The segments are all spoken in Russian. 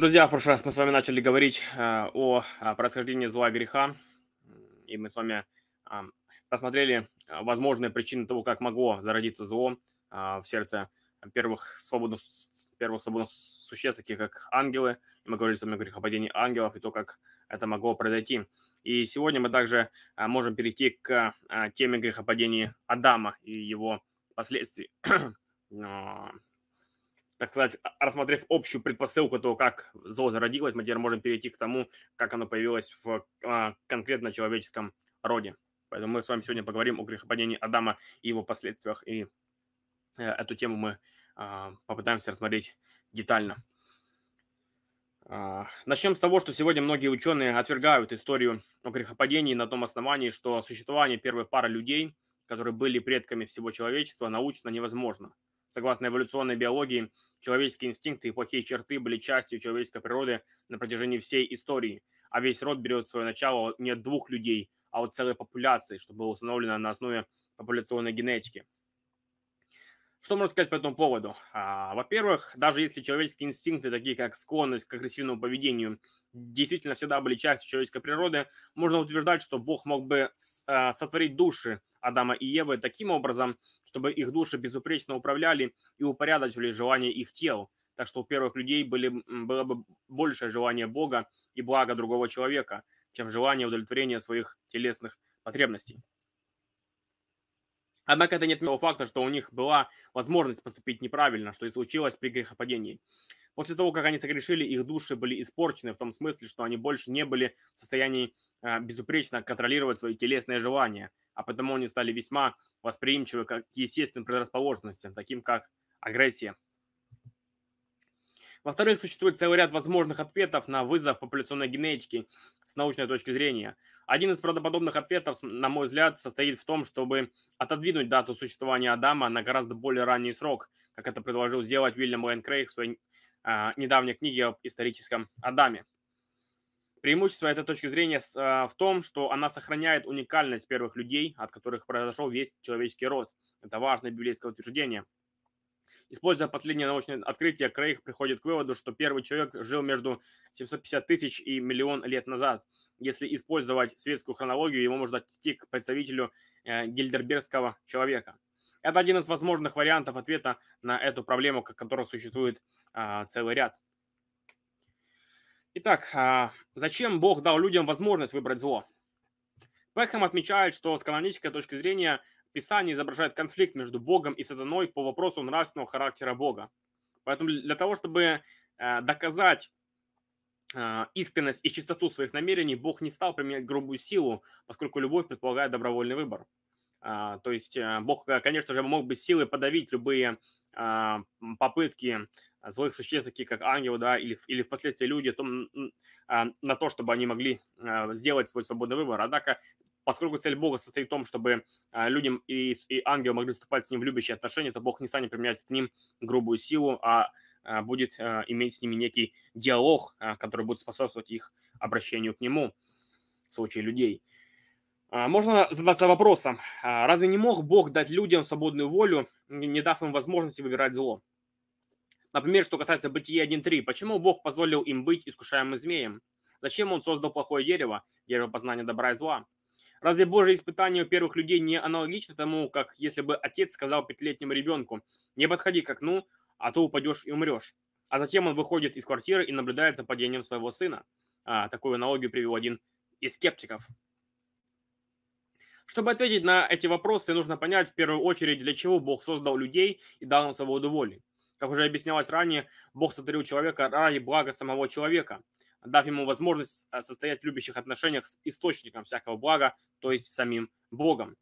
Друзья, в прошлый раз мы с вами начали говорить э, о, о происхождении зла и греха, и мы с вами э, посмотрели возможные причины того, как могло зародиться зло в сердце первых свободных, первых свободных существ, таких как ангелы. И мы говорили с вами о грехопадении ангелов и то, как это могло произойти. И сегодня мы также можем перейти к теме грехопадения Адама и его последствий так сказать, рассмотрев общую предпосылку того, как зло зародилось, мы теперь можем перейти к тому, как оно появилось в а, конкретно человеческом роде. Поэтому мы с вами сегодня поговорим о грехопадении Адама и его последствиях. И э, эту тему мы а, попытаемся рассмотреть детально. А, начнем с того, что сегодня многие ученые отвергают историю о грехопадении на том основании, что существование первой пары людей, которые были предками всего человечества, научно невозможно – Согласно эволюционной биологии, человеческие инстинкты и плохие черты были частью человеческой природы на протяжении всей истории, а весь род берет свое начало не от двух людей, а от целой популяции, что было установлено на основе популяционной генетики. Что можно сказать по этому поводу? А, во-первых, даже если человеческие инстинкты, такие как склонность к агрессивному поведению, действительно всегда были частью человеческой природы, можно утверждать, что Бог мог бы а, сотворить души Адама и Евы таким образом, чтобы их души безупречно управляли и упорядочивали желания их тел. Так что у первых людей были, было бы большее желание Бога и блага другого человека, чем желание удовлетворения своих телесных потребностей. Однако это не отменяlo факта, что у них была возможность поступить неправильно, что и случилось при грехопадении. После того, как они согрешили, их души были испорчены в том смысле, что они больше не были в состоянии э, безупречно контролировать свои телесные желания, а потому они стали весьма восприимчивы к естественным предрасположенностям, таким как агрессия. Во-вторых, существует целый ряд возможных ответов на вызов популяционной генетики с научной точки зрения. Один из правдоподобных ответов, на мой взгляд, состоит в том, чтобы отодвинуть дату существования Адама на гораздо более ранний срок, как это предложил сделать Уильям Лэйн Крейг в своей а, недавней книге об историческом Адаме. Преимущество этой точки зрения а, в том, что она сохраняет уникальность первых людей, от которых произошел весь человеческий род. Это важное библейское утверждение – Используя последнее научное открытие, Крейг приходит к выводу, что первый человек жил между 750 тысяч и миллион лет назад. Если использовать светскую хронологию, его можно отнести к представителю э, гильдербергского человека. Это один из возможных вариантов ответа на эту проблему, которых существует а, целый ряд. Итак, а, зачем Бог дал людям возможность выбрать зло? Пэкхэм отмечает, что с канонической точки зрения Писание изображает конфликт между Богом и сатаной по вопросу нравственного характера Бога. Поэтому для того, чтобы э, доказать э, искренность и чистоту своих намерений, Бог не стал применять грубую силу, поскольку любовь предполагает добровольный выбор. А, то есть э, Бог, конечно же, мог бы силой подавить любые а, попытки злых существ, такие как ангелы, да, или, или впоследствии люди, то, а, на то, чтобы они могли сделать свой свободный выбор. Однако поскольку цель Бога состоит в том, чтобы людям и, и ангелы могли вступать с ним в любящие отношения, то Бог не станет применять к ним грубую силу, а, будет а, иметь с ними некий диалог, который будет способствовать их обращению к нему в случае людей. Можно задаться вопросом, разве не мог Бог дать людям свободную волю, не дав им возможности выбирать зло? Например, что касается Бытия 1.3, почему Бог позволил им быть искушаемым змеем? Зачем он создал плохое дерево, дерево познания добра и зла? Разве Божье испытание у первых людей не аналогично тому, как если бы отец сказал пятилетнему ребенку, не подходи к окну, а то упадешь и умрешь. А затем он выходит из квартиры и наблюдает за падением своего сына. А, такую аналогию привел один из скептиков. Чтобы ответить на эти вопросы, нужно понять в первую очередь, для чего Бог создал людей и дал им свободу воли. Как уже объяснялось ранее, Бог сотворил человека ради блага самого человека – дав ему возможность а, состоять в любящих отношениях с источником всякого блага, то есть самим Богом.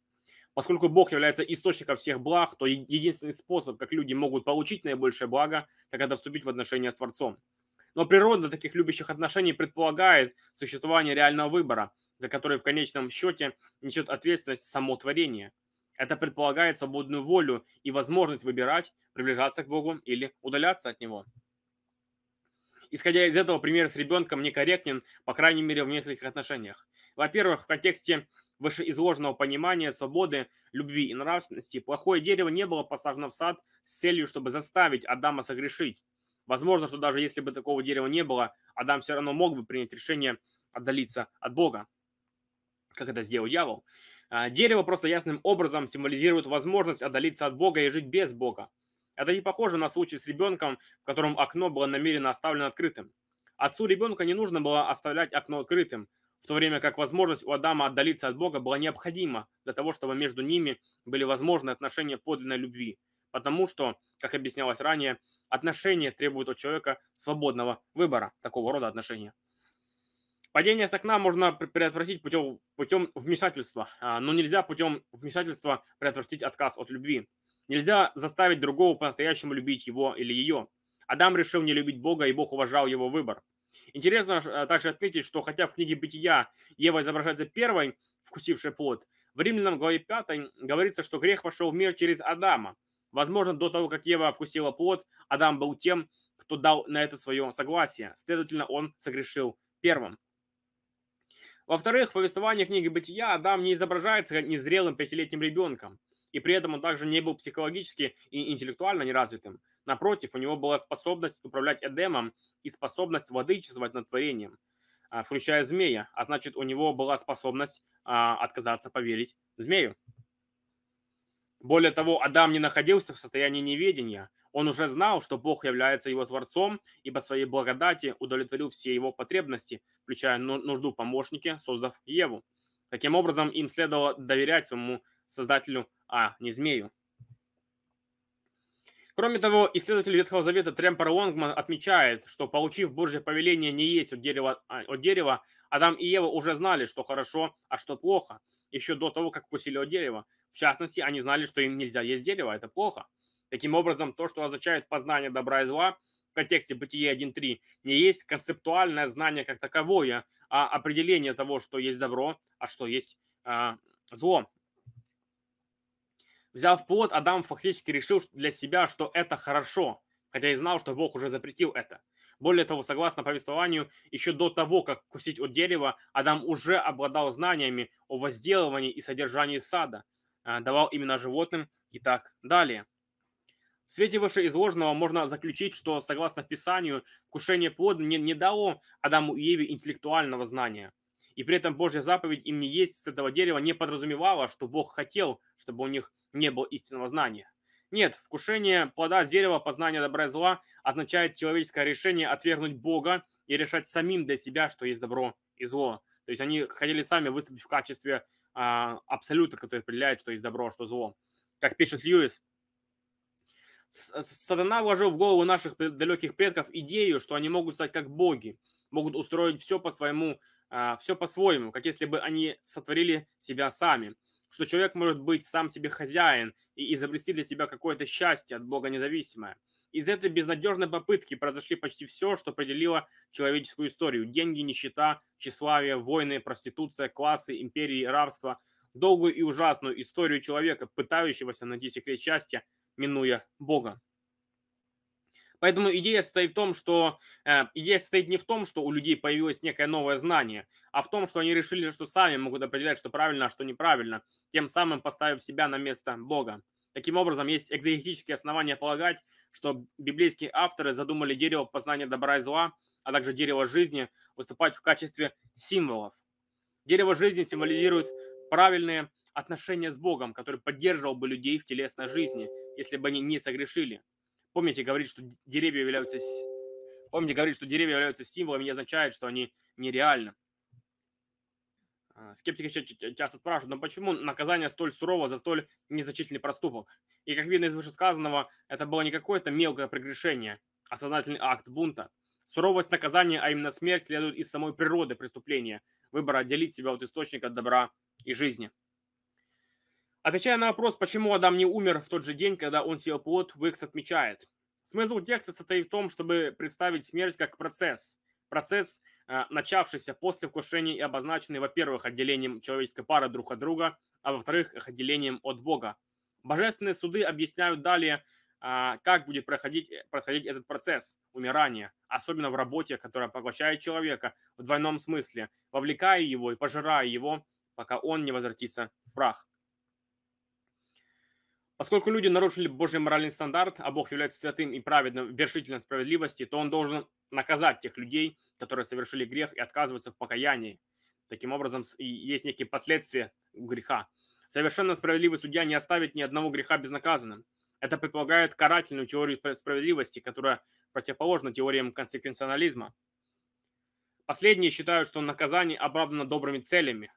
Поскольку Бог является источником всех благ, то единственный способ, как люди могут получить наибольшее благо, так это вступить в отношения с Творцом. Но природа таких любящих отношений предполагает существование реального выбора, за который в конечном счете несет ответственность само творение. Это предполагает свободную волю и возможность выбирать, приближаться к Богу или удаляться от Него. Исходя из этого, пример с ребенком некорректен, по крайней мере, в нескольких отношениях. Во-первых, в контексте вышеизложенного понимания свободы, любви и нравственности, плохое дерево не было посажено в сад с целью, чтобы заставить Адама согрешить. Возможно, что даже если бы такого дерева не было, Адам все равно мог бы принять решение отдалиться от Бога, как это сделал дьявол. А, дерево просто ясным образом символизирует возможность отдалиться от Бога и жить без Бога. Это не похоже на случай с ребенком, в котором окно было намеренно оставлено открытым. Отцу ребенка не нужно было оставлять окно открытым, в то время как возможность у Адама отдалиться от Бога была необходима для того, чтобы между ними были возможны отношения подлинной любви. Потому что, как объяснялось ранее, отношения требуют от человека свободного выбора, такого рода отношения. Падение с окна можно предотвратить путем, путем вмешательства, а, но нельзя путем вмешательства предотвратить отказ от любви. Нельзя заставить другого по-настоящему любить его или ее. Адам решил не любить Бога, и Бог уважал его выбор. Интересно а, также отметить, что хотя в книге Бытия Ева изображается первой, вкусившей плод, в Римлянам главе 5 говорится, что грех пошел в мир через Адама. Возможно, до того, как Ева вкусила плод, Адам был тем, кто дал на это свое согласие. Следовательно, он согрешил первым. Во-вторых, в повествовании книги Бытия Адам не изображается незрелым пятилетним ребенком, и при этом он также не был психологически и интеллектуально неразвитым. Напротив, у него была способность управлять Эдемом и способность владычествовать над творением, а, включая змея, а значит, у него была способность а, отказаться поверить змею. Более того, Адам не находился в состоянии неведения, он уже знал, что Бог является его Творцом, и по своей благодати удовлетворил все его потребности, включая нужду в помощнике, создав Еву. Таким образом, им следовало доверять своему Создателю, а не змею. Кроме того, исследователь Ветхого Завета Тремпер Лонгман отмечает, что получив Божье повеление не есть от дерева, а, от дерева, Адам и Ева уже знали, что хорошо, а что плохо, еще до того, как вкусили от дерева. В частности, они знали, что им нельзя есть дерево, это плохо. Таким образом, то, что означает познание добра и зла в контексте Бытия 1.3, не есть концептуальное знание как таковое, а определение того, что есть добро, а что есть а, зло. Взяв плод, Адам фактически решил для себя, что это хорошо, хотя и знал, что Бог уже запретил это. Более того, согласно повествованию, еще до того, как кусить от дерева, Адам уже обладал знаниями о возделывании и содержании сада, а, давал имена животным и так далее. В свете вышеизложенного можно заключить, что, согласно Писанию, вкушение плода не, не дало Адаму и Еве интеллектуального знания. И при этом Божья заповедь им не есть с этого дерева не подразумевала, что Бог хотел, чтобы у них не было истинного знания. Нет, вкушение плода с дерева познания добра и зла означает человеческое решение отвергнуть Бога и решать самим для себя, что есть добро и зло. То есть они хотели сами выступить в качестве а, абсолюта, который определяет, что есть добро, а что зло. Как пишет Льюис, Сатана вложил в голову наших далеких предков идею, что они могут стать как боги, могут устроить все по своему, а, все по-своему, как если бы они сотворили себя сами, что человек может быть сам себе хозяин и изобрести для себя какое-то счастье от Бога независимое. Из этой безнадежной попытки произошли почти все, что определило человеческую историю. Деньги, нищета, тщеславие, войны, проституция, классы, империи, рабство. Долгую и ужасную историю человека, пытающегося найти секрет счастья – минуя Бога. Поэтому идея состоит в том, что э, идея состоит не в том, что у людей появилось некое новое знание, а в том, что они решили, что сами могут определять, что правильно, а что неправильно, тем самым поставив себя на место Бога. Таким образом, есть экзегетические основания полагать, что библейские авторы задумали дерево познания добра и зла, а также дерево жизни выступать в качестве символов. Дерево жизни символизирует правильные отношения с Богом, который поддерживал бы людей в телесной жизни, если бы они не согрешили. Помните, говорит, что деревья являются, помните, говорит, что деревья являются символами, не означает, что они нереальны. А, скептики часто спрашивают, но почему наказание столь сурово за столь незначительный проступок? И как видно из вышесказанного, это было не какое-то мелкое прегрешение, а сознательный акт бунта. Суровость наказания, а именно смерть, следует из самой природы преступления, выбора отделить себя от источника добра и жизни. Отвечая на вопрос, почему Адам не умер в тот же день, когда он съел плод, Уикс отмечает. Смысл текста состоит в том, чтобы представить смерть как процесс. Процесс, начавшийся после вкушения и обозначенный, во-первых, отделением человеческой пары друг от друга, а во-вторых, их отделением от Бога. Божественные суды объясняют далее, э, как будет проходить, проходить этот процесс умирания, особенно в работе, которая поглощает человека в двойном смысле, вовлекая его и пожирая его, пока он не возвратится в прах. Поскольку люди нарушили Божий моральный стандарт, а Бог является святым и праведным, вершителем справедливости, то Он должен наказать тех людей, которые совершили грех и отказываются в покаянии. Таким образом, есть некие последствия греха. Совершенно справедливый судья не оставит ни одного греха безнаказанным. Это предполагает карательную теорию справедливости, которая противоположна теориям консеквенционализма. Последние считают, что наказание оправдано добрыми целями,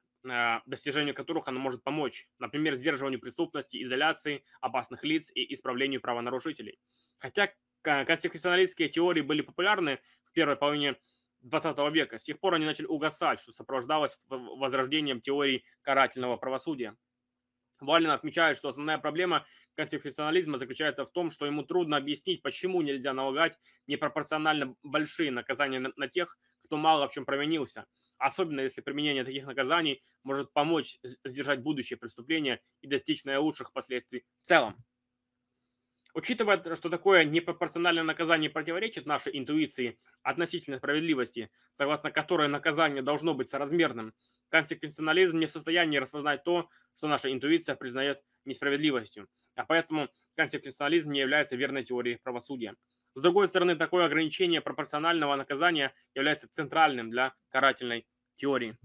достижению которых оно может помочь, например, сдерживанию преступности, изоляции опасных лиц и исправлению правонарушителей. Хотя конституционалистские теории были популярны в первой половине 20 века, с тех пор они начали угасать, что сопровождалось возрождением теории карательного правосудия. Валин отмечает, что основная проблема конституционализма заключается в том, что ему трудно объяснить, почему нельзя налагать непропорционально большие наказания на, на тех, кто мало в чем провинился, особенно если применение таких наказаний может помочь сдержать будущее преступления и достичь наилучших последствий в целом. Учитывая, что такое непропорциональное наказание противоречит нашей интуиции относительно справедливости, согласно которой наказание должно быть соразмерным, консеквенционализм не в состоянии распознать то, что наша интуиция признает несправедливостью, а поэтому консеквенционализм не является верной теорией правосудия. С другой стороны, такое ограничение пропорционального наказания является центральным для карательной теории.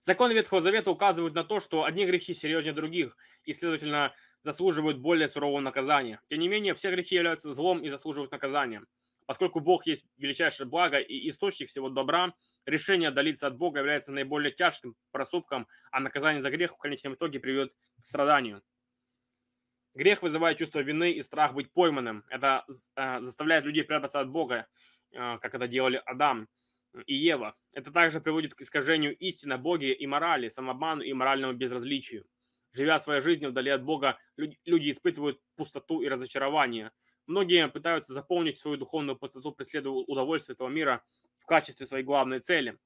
Законы Ветхого Завета указывают на то, что одни грехи серьезнее других, и, следовательно, заслуживают более сурового наказания. Тем не менее, все грехи являются злом и заслуживают наказания. Поскольку Бог есть величайшее благо и источник всего добра, решение отдалиться от Бога является наиболее тяжким проступком, а наказание за грех в конечном итоге приведет к страданию. Грех вызывает чувство вины и страх быть пойманным. Это э, заставляет людей прятаться от Бога, э, как это делали Адам и Ева. Это также приводит к искажению истины Боге и морали, самообману и моральному безразличию. Живя своей жизнью вдали от Бога, люди испытывают пустоту и разочарование. Многие пытаются заполнить свою духовную пустоту, преследуя удовольствие этого мира в качестве своей главной цели.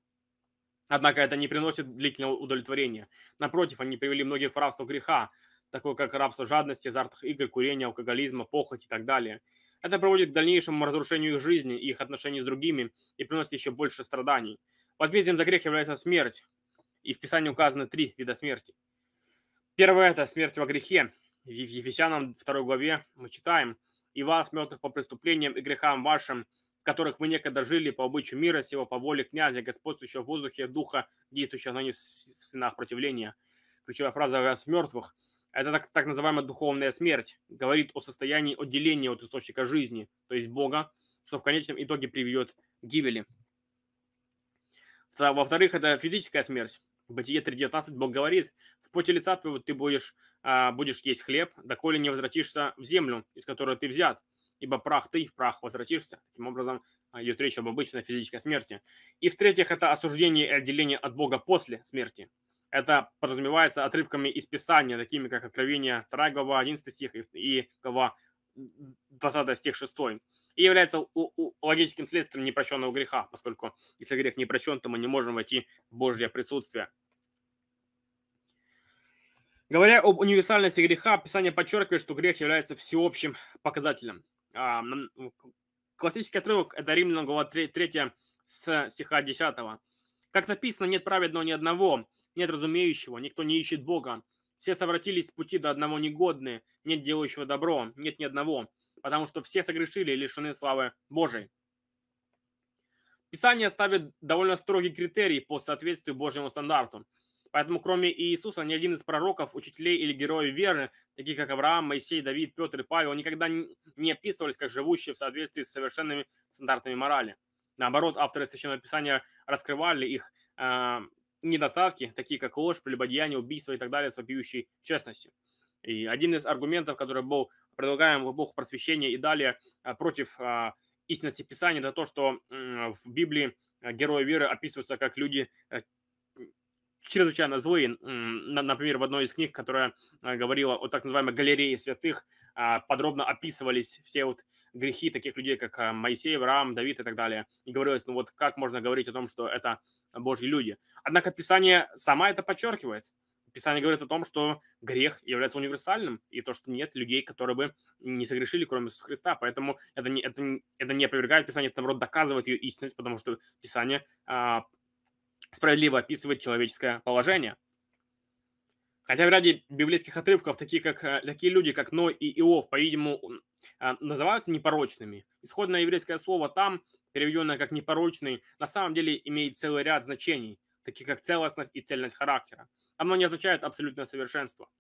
Однако это не приносит длительного удовлетворения. Напротив, они привели многих в рабство греха, такое как рабство жадности, азартных игр, курения, алкоголизма, похоть и так далее. Это приводит к дальнейшему разрушению их жизни и их отношений с другими и приносит еще больше страданий. Возмездием за грех является смерть. И в Писании указаны три вида смерти. Первое – это смерть во грехе. В Ефесянам 2 главе мы читаем «И вас, мертвых по преступлениям и грехам вашим, в которых вы некогда жили по обычаю мира сего, по воле князя, господствующего в воздухе, духа, действующего на них в сынах противления». Ключевая фраза «вас в мертвых» – это так, так называемая духовная смерть. Говорит о состоянии отделения от источника жизни, то есть Бога, что в конечном итоге приведет к гибели. Во-вторых, это физическая смерть. В Бытие 3.19 Бог говорит, в поте лица твоего ты будешь, а, будешь есть хлеб, доколе не возвратишься в землю, из которой ты взят, ибо прах ты, в прах возвратишься. Таким образом, а, идет речь об обычной физической смерти. И в-третьих, это осуждение и отделение от Бога после смерти. Это подразумевается отрывками из Писания, такими как Откровение 2 глава, 11 стих и глава 20 стих 6 и является логическим следствием непрощенного греха, поскольку если грех не прощен, то мы не можем войти в Божье присутствие. Говоря об универсальности греха, Писание подчеркивает, что грех является всеобщим показателем. А, классический отрывок – это Римлянам глава 3, 3 с стиха 10. Как написано, нет праведного ни одного, нет разумеющего, никто не ищет Бога. Все совратились с пути до одного негодные, нет делающего добро, нет ни одного потому что все согрешили и лишены славы Божией. Писание ставит довольно строгий критерий по соответствию Божьему стандарту. Поэтому кроме Иисуса ни один из пророков, учителей или героев веры, таких как Авраам, Моисей, Давид, Петр и Павел, никогда не описывались как живущие в соответствии с совершенными стандартами морали. Наоборот, авторы Священного Писания раскрывали их э, недостатки, такие как ложь, прелюбодеяние, убийство и так далее, с вопиющей честностью. И один из аргументов, который был предлагаем в эпоху просвещения и далее а, против а, истинности Писания, это то, что в Библии а, герои веры описываются как люди э, чрезвычайно злые. Например, в одной из книг, которая говорила о так называемой галерее святых, подробно описывались все вот грехи таких людей, как Моисей, Авраам, Давид и так далее. И говорилось, ну вот как можно говорить о том, что это Божьи люди. Однако Писание сама это подчеркивает. Писание говорит о том, что грех является универсальным, и то, что нет людей, которые бы не согрешили, кроме Иисуса Христа. Поэтому это не, это, это не опровергает Писание, это, наоборот, доказывает ее истинность, потому что Писание а, справедливо описывает человеческое положение. Хотя в ряде библейских отрывков такие, как, э, такие люди, как Ной и Иов, по-видимому, а, называются непорочными. Исходное еврейское слово там, переведенное как непорочный, на самом деле имеет целый ряд значений, таких как целостность и цельность характера. Оно не означает абсолютное совершенство.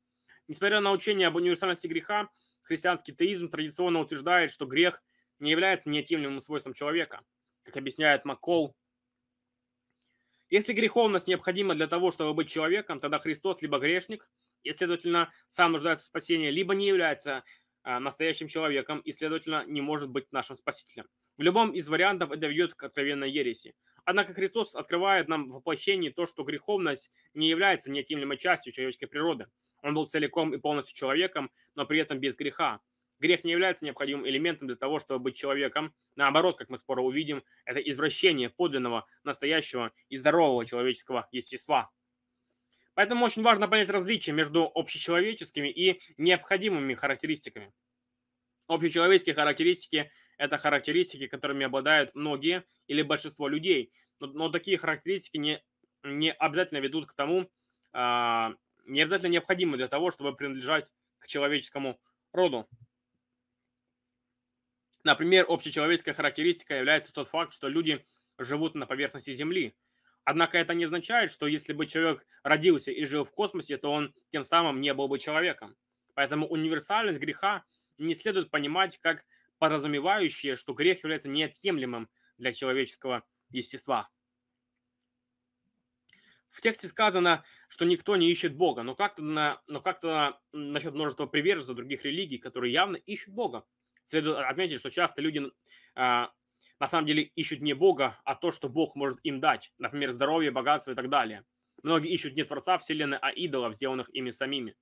Несмотря на учение об универсальности греха, христианский теизм традиционно утверждает, что грех не является неотъемлемым свойством человека. Как объясняет Маккол, если греховность необходима для того, чтобы быть человеком, тогда Христос либо грешник, и, следовательно, сам нуждается в спасении, либо не является а, настоящим человеком и, следовательно, не может быть нашим спасителем. В любом из вариантов это ведет к откровенной ереси. Однако Христос открывает нам в воплощении то, что греховность не является неотъемлемой частью человеческой природы. Он был целиком и полностью человеком, но при этом без греха. Грех не является необходимым элементом для того, чтобы быть человеком. Наоборот, как мы скоро увидим, это извращение подлинного, настоящего и здорового человеческого естества. Поэтому очень важно понять различие между общечеловеческими и необходимыми характеристиками. Общечеловеческие характеристики – это характеристики, которыми обладают многие или большинство людей. Но, но такие характеристики не, не обязательно ведут к тому, а, не обязательно необходимы для того, чтобы принадлежать к человеческому роду. Например, общечеловеческая характеристика является тот факт, что люди живут на поверхности Земли. Однако это не означает, что если бы человек родился и жил в космосе, то он тем самым не был бы человеком. Поэтому универсальность греха не следует понимать как подразумевающее, что грех является неотъемлемым для человеческого естества. В тексте сказано, что никто не ищет Бога, но как-то, на, но как-то насчет множества приверженцев других религий, которые явно ищут Бога. Следует отметить, что часто люди а, на самом деле ищут не Бога, а то, что Бог может им дать. Например, здоровье, богатство и так далее. Многие ищут не Творца Вселенной, а идолов, сделанных ими самими.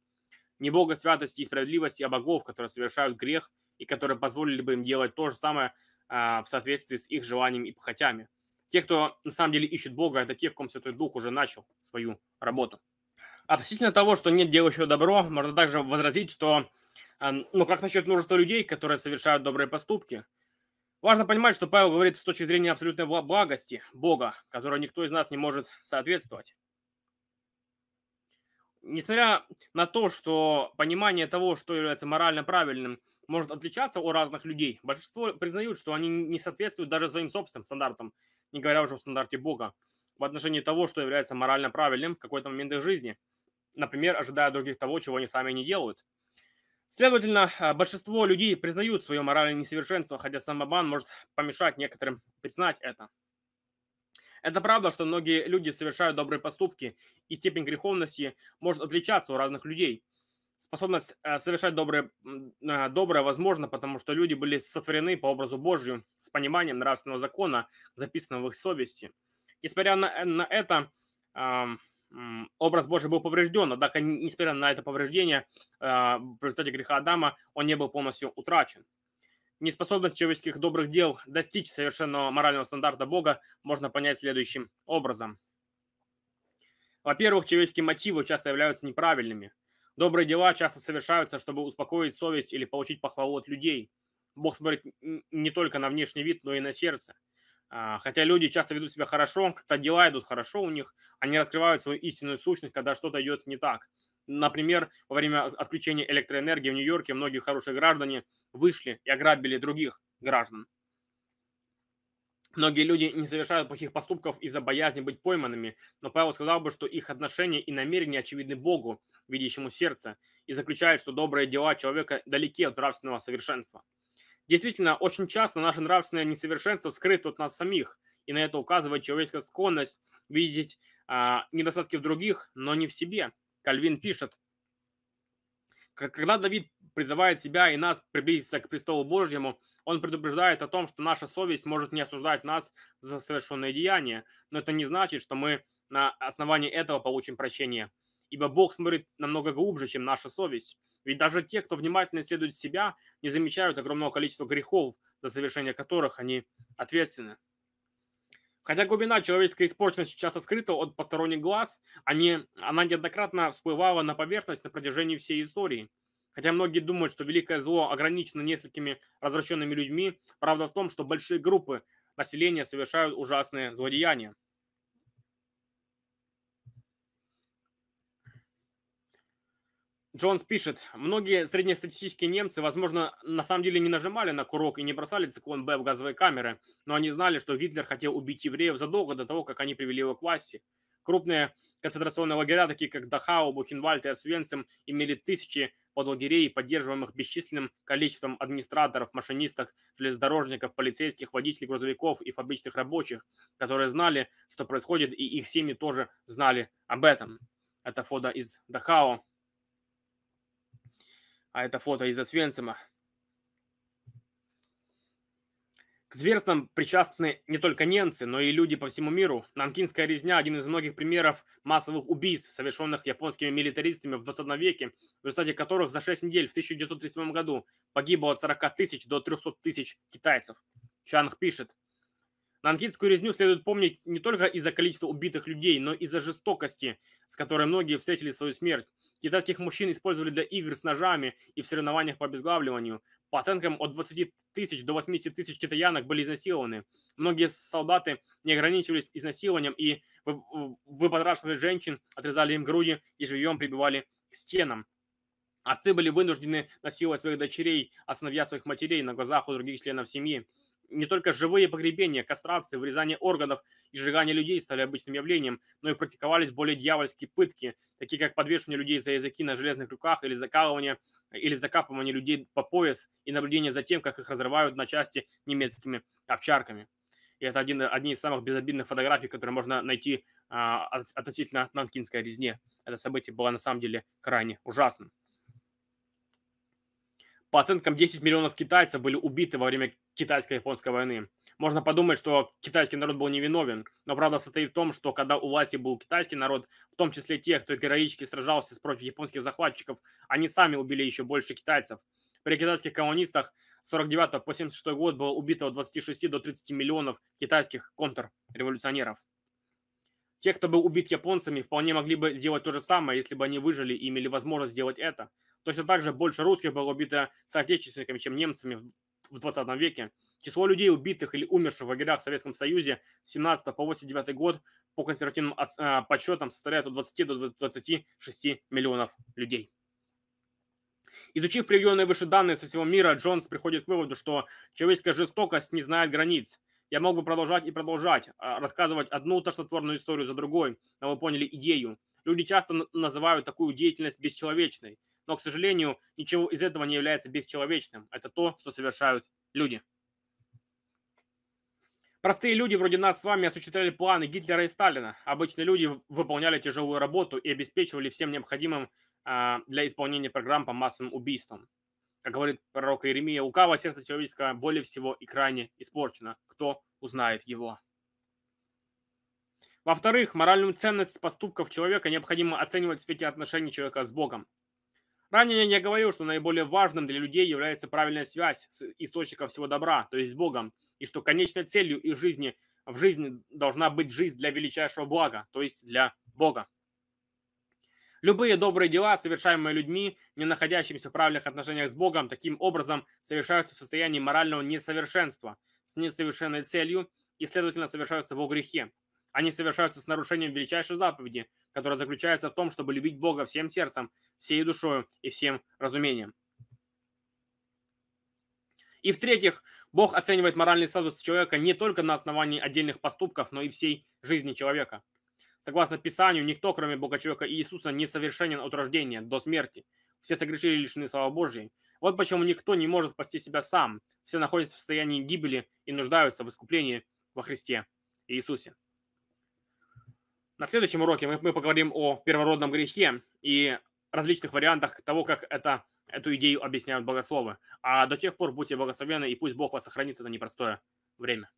Не Бога святости и справедливости, а богов, которые совершают грех и которые позволили бы им делать то же самое а, в соответствии с их желаниями и похотями. Те, кто на самом деле ищет Бога, это те, в ком Святой Дух уже начал свою работу. Относительно того, что нет делающего добро, можно также возразить, что ну, как насчет множества людей, которые совершают добрые поступки? Важно понимать, что Павел говорит с точки зрения абсолютной благости Бога, которой никто из нас не может соответствовать. Несмотря на то, что понимание того, что является морально правильным, может отличаться у разных людей, большинство признают, что они не соответствуют даже своим собственным стандартам, не говоря уже о стандарте Бога, в отношении того, что является морально правильным в какой-то момент их жизни. Например, ожидая других того, чего они сами не делают – Следовательно, а, большинство людей признают свое моральное несовершенство, хотя самобан может помешать некоторым признать это. Это правда, что многие люди совершают добрые поступки, и степень греховности может отличаться у разных людей. Способность а, совершать доброе, а, доброе возможно, потому что люди были сотворены по образу Божью с пониманием нравственного закона, записанного в их совести. Несмотря на, на это, образ Божий был поврежден, однако, несмотря на это повреждение, а, в результате греха Адама он не был полностью утрачен. Неспособность человеческих добрых дел достичь совершенного морального стандарта Бога можно понять следующим образом. Во-первых, человеческие мотивы часто являются неправильными. Добрые дела часто совершаются, чтобы успокоить совесть или получить похвалу от людей. Бог смотрит не только на внешний вид, но и на сердце. А, хотя люди часто ведут себя хорошо, когда дела идут хорошо у них, они раскрывают свою истинную сущность, когда что-то идет не так. Например, во время отключения электроэнергии в Нью-Йорке многие хорошие граждане вышли и ограбили других граждан. Многие люди не совершают плохих поступков из-за боязни быть пойманными, но Павел сказал бы, что их отношения и намерения очевидны Богу, видящему сердце, и заключает, что добрые дела человека далеки от нравственного совершенства. Действительно, очень часто наше нравственное несовершенство скрыто от нас самих, и на это указывает человеческая склонность видеть а, недостатки в других, но не в себе. Кальвин пишет, когда Давид призывает себя и нас приблизиться к престолу Божьему, он предупреждает о том, что наша совесть может не осуждать нас за совершенные деяния, но это не значит, что мы на основании этого получим прощение. Ибо Бог смотрит намного глубже, чем наша совесть. Ведь даже те, кто внимательно исследует себя, не замечают огромного количества грехов, за совершение которых они ответственны. Хотя глубина человеческой испорченности часто скрыта от посторонних глаз, они, она неоднократно всплывала на поверхность на протяжении всей истории. Хотя многие думают, что великое зло ограничено несколькими развращенными людьми, правда в том, что большие группы населения совершают ужасные злодеяния. Джонс пишет, многие среднестатистические немцы, возможно, на самом деле не нажимали на курок и не бросали циклон Б в газовые камеры, но они знали, что Гитлер хотел убить евреев задолго до того, как они привели его к власти. Крупные концентрационные лагеря, такие как Дахау, Бухенвальд и Освенцим, имели тысячи подлагерей, поддерживаемых бесчисленным количеством администраторов, машинисток, железнодорожников, полицейских, водителей грузовиков и фабричных рабочих, которые знали, что происходит, и их семьи тоже знали об этом. Это фото из Дахау, а это фото из Освенцима. К зверствам причастны не только немцы, но и люди по всему миру. Нанкинская резня – один из многих примеров массовых убийств, совершенных японскими милитаристами в 20 веке, в результате которых за 6 недель в 1937 году погибло от 40 тысяч до 300 тысяч китайцев. Чанг пишет, Нанкинскую резню следует помнить не только из-за количества убитых людей, но и из-за жестокости, с которой многие встретили свою смерть. Китайских мужчин использовали для игр с ножами и в соревнованиях по обезглавливанию. По оценкам от 20 тысяч до 80 тысяч китаянок были изнасилованы. Многие солдаты не ограничивались изнасилованием и выпотрашивали женщин, отрезали им груди и живьем прибивали к стенам. Отцы были вынуждены насиловать своих дочерей, а своих матерей на глазах у других членов семьи. Не только живые погребения, кастрации, вырезание органов и сжигание людей стали обычным явлением, но и практиковались более дьявольские пытки, такие как подвешивание людей за языки на железных крюках или закалывание или закапывание людей по пояс и наблюдение за тем, как их разрывают на части немецкими овчарками. И это один, одни из самых безобидных фотографий, которые можно найти а, относительно Нанкинской резне. Это событие было на самом деле крайне ужасным. По оценкам, 10 миллионов китайцев были убиты во время китайско-японской войны. Можно подумать, что китайский народ был невиновен, но правда состоит в том, что когда у власти был китайский народ, в том числе тех, кто героически сражался против японских захватчиков, они сами убили еще больше китайцев. При китайских колонистах с 49 по 76 год было убито от 26 до 30 миллионов китайских контрреволюционеров. Те, кто был убит японцами, вполне могли бы сделать то же самое, если бы они выжили и имели возможность сделать это. Точно так же больше русских было убито соотечественниками, чем немцами в 20 веке. Число людей, убитых или умерших в лагерях в Советском Союзе с 17 по 89 год по консервативным а, подсчетам составляет от 20 до 26 миллионов людей. Изучив приведенные выше данные со всего мира, Джонс приходит к выводу, что человеческая жестокость не знает границ. Я мог бы продолжать и продолжать, а, рассказывать одну тошнотворную историю за другой, но вы поняли идею. Люди часто называют такую деятельность бесчеловечной, но, к сожалению, ничего из этого не является бесчеловечным. Это то, что совершают люди. Простые люди вроде нас с вами осуществляли планы Гитлера и Сталина. Обычные люди выполняли тяжелую работу и обеспечивали всем необходимым а, для исполнения программ по массовым убийствам. Как говорит пророк Иеремия, у кого сердце человеческое более всего и крайне испорчено. Кто узнает его? Во-вторых, моральную ценность поступков человека необходимо оценивать в свете отношений человека с Богом. Ранее я говорил, что наиболее важным для людей является правильная связь с источником всего добра, то есть с Богом, и что конечной целью их жизни в жизни должна быть жизнь для величайшего блага, то есть для Бога. Любые добрые дела, совершаемые людьми, не находящимися в правильных отношениях с Богом, таким образом совершаются в состоянии морального несовершенства, с несовершенной целью и, следовательно, совершаются во грехе. Они совершаются с нарушением величайшей заповеди, которая заключается в том, чтобы любить Бога всем сердцем, всей душою и всем разумением. И в-третьих, Бог оценивает моральный статус человека не только на основании отдельных поступков, но и всей жизни человека. Согласно Писанию, никто, кроме Бога человека и Иисуса, не совершенен от рождения до смерти. Все согрешили лишены славы Божьей. Вот почему никто не может спасти себя сам. Все находятся в состоянии гибели и нуждаются в искуплении во Христе Иисусе. На следующем уроке мы, мы поговорим о первородном грехе и различных вариантах того, как это, эту идею объясняют богословы. А до тех пор будьте благословенны, и пусть Бог вас сохранит это непростое время.